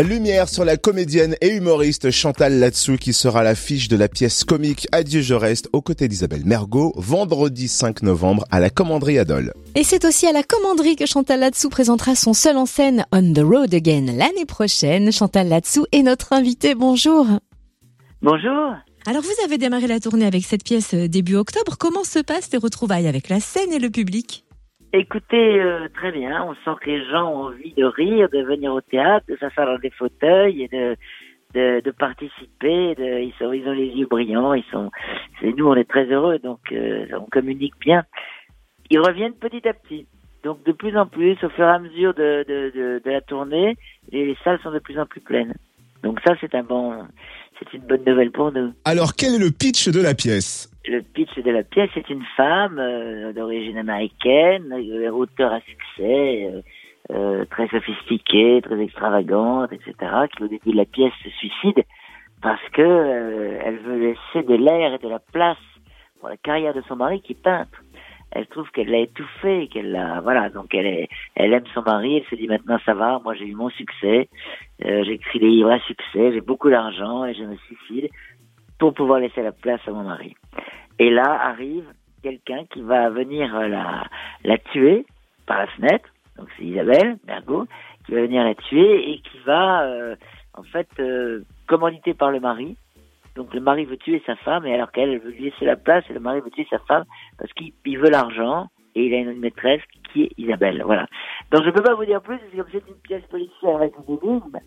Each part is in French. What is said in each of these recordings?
Lumière sur la comédienne et humoriste Chantal Latsou qui sera l'affiche de la pièce comique Adieu je reste aux côtés d'Isabelle Mergot vendredi 5 novembre à la Commanderie Adol. Et c'est aussi à la Commanderie que Chantal Latsou présentera son seul en scène On the Road Again l'année prochaine. Chantal Latsou est notre invitée. Bonjour. Bonjour. Alors vous avez démarré la tournée avec cette pièce euh, début octobre. Comment se passent les retrouvailles avec la scène et le public? Écoutez, euh, très bien. On sent que les gens ont envie de rire, de venir au théâtre, de s'asseoir dans des fauteuils et de, de, de participer. De, ils, sont, ils ont les yeux brillants. Ils sont, c'est nous, on est très heureux, donc euh, on communique bien. Ils reviennent petit à petit. Donc de plus en plus, au fur et à mesure de, de, de, de la tournée, les, les salles sont de plus en plus pleines. Donc ça, c'est un bon, c'est une bonne nouvelle pour nous. Alors quel est le pitch de la pièce? Le pitch de la pièce est une femme euh, d'origine américaine, euh, auteur à succès, euh, euh, très sophistiquée, très extravagante, etc., qui au début de la pièce se suicide parce que euh, elle veut laisser de l'air et de la place pour la carrière de son mari qui est peintre. Elle trouve qu'elle l'a étouffé, qu'elle l'a, voilà, donc elle est, elle aime son mari, elle se dit maintenant ça va, moi j'ai eu mon succès, euh, j'écris des livres à succès, j'ai beaucoup d'argent et je me suicide pour pouvoir laisser la place à mon mari. Et là arrive quelqu'un qui va venir la, tuer par la fenêtre, donc c'est Isabelle Mergot, qui va venir la tuer et qui va, euh, en fait, euh, commandité par le mari. Donc le mari veut tuer sa femme et alors qu'elle elle veut lui laisser la place et le mari veut tuer sa femme parce qu'il il veut l'argent et il a une maîtresse qui est Isabelle. Voilà. Donc je peux pas vous dire plus parce que comme c'est une pièce policière avec une énigme,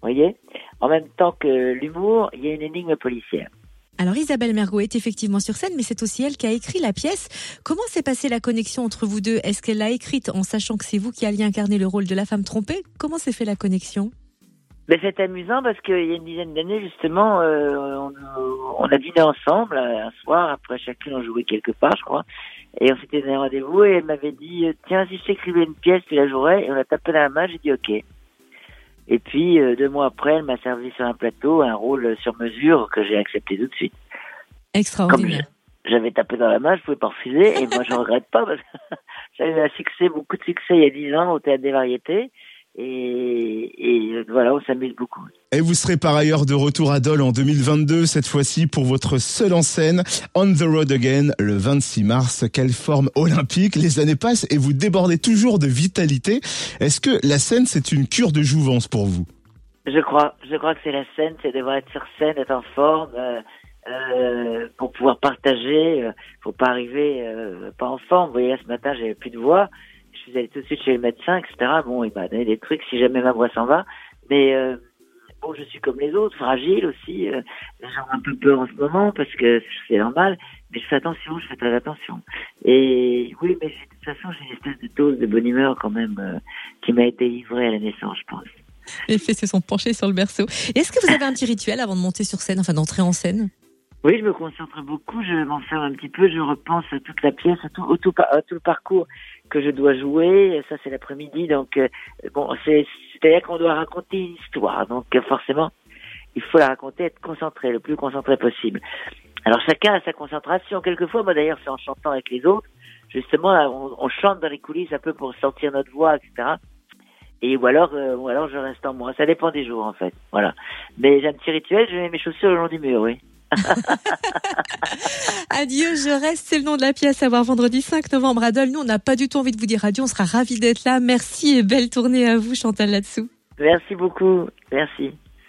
vous voyez, en même temps que l'humour, il y a une énigme policière. Alors Isabelle Mergot est effectivement sur scène, mais c'est aussi elle qui a écrit la pièce. Comment s'est passée la connexion entre vous deux? Est-ce qu'elle l'a écrite en sachant que c'est vous qui alliez incarner le rôle de la femme trompée? Comment s'est fait la connexion? Ben, c'est amusant parce qu'il y a une dizaine d'années, justement, euh, on, on a dîné ensemble euh, un soir, après chacun on jouait quelque part, je crois, et on s'était donné rendez-vous et elle m'avait dit, euh, tiens, si je t'écrivais une pièce, tu la jouerais, et on a tapé dans la main, j'ai dit ok. Et puis, euh, deux mois après, elle m'a servi sur un plateau un rôle sur mesure que j'ai accepté tout de suite. Extraordinaire. j'avais tapé dans la main, je pouvais pas refuser, et moi je regrette pas parce que j'avais eu un succès, beaucoup de succès il y a dix ans au théâtre des variétés, et, et voilà, on s'amuse beaucoup. Et vous serez par ailleurs de retour à Dole en 2022, cette fois-ci pour votre seul en scène, On the Road Again, le 26 mars. Quelle forme olympique Les années passent et vous débordez toujours de vitalité. Est-ce que la scène, c'est une cure de jouvence pour vous? Je crois, je crois que c'est la scène, c'est devoir être sur scène, être en forme, euh, euh, pour pouvoir partager. Euh, faut pas arriver euh, pas en forme. Vous voyez, ce matin, j'avais plus de voix. Suis allé tout de suite chez le médecin, etc. Bon, il m'a donné des trucs si jamais ma voix s'en va. Mais euh, bon, je suis comme les autres, fragile aussi. Euh, ont un peu peur en ce moment parce que c'est normal. Mais je fais attention, je fais très attention. Et oui, mais j'ai- de toute façon, j'ai une espèce de dose de bonne humeur quand même euh, qui m'a été livrée à la naissance, je pense. Les fesses se sont penchées sur le berceau. Est-ce que vous avez un petit rituel avant de monter sur scène, enfin d'entrer en scène? Oui, je me concentre beaucoup, je m'en sers un petit peu, je repense à toute la pièce, à tout, au tout, à tout le parcours que je dois jouer. Ça, c'est l'après-midi, donc euh, bon, c'est c'est-à-dire qu'on doit raconter une histoire, donc euh, forcément, il faut la raconter, être concentré, le plus concentré possible. Alors chacun a sa concentration. Quelquefois, moi d'ailleurs, c'est en chantant avec les autres. Justement, on, chante dans les coulisses un peu pour sortir notre voix, etc. Et ou alors, euh, ou alors je reste en moi. Ça dépend des jours en fait. Voilà. Mais j'ai un petit rituel. Je mets mes chaussures le long du mur, oui. Adieu, je reste, c'est le nom de la pièce à voir vendredi 5 novembre à. Nous, on n'a pas du tout envie de vous dire adieu, on sera ravis d'être là. Merci et belle tournée à vous, Chantal Latsou. Merci beaucoup. Merci.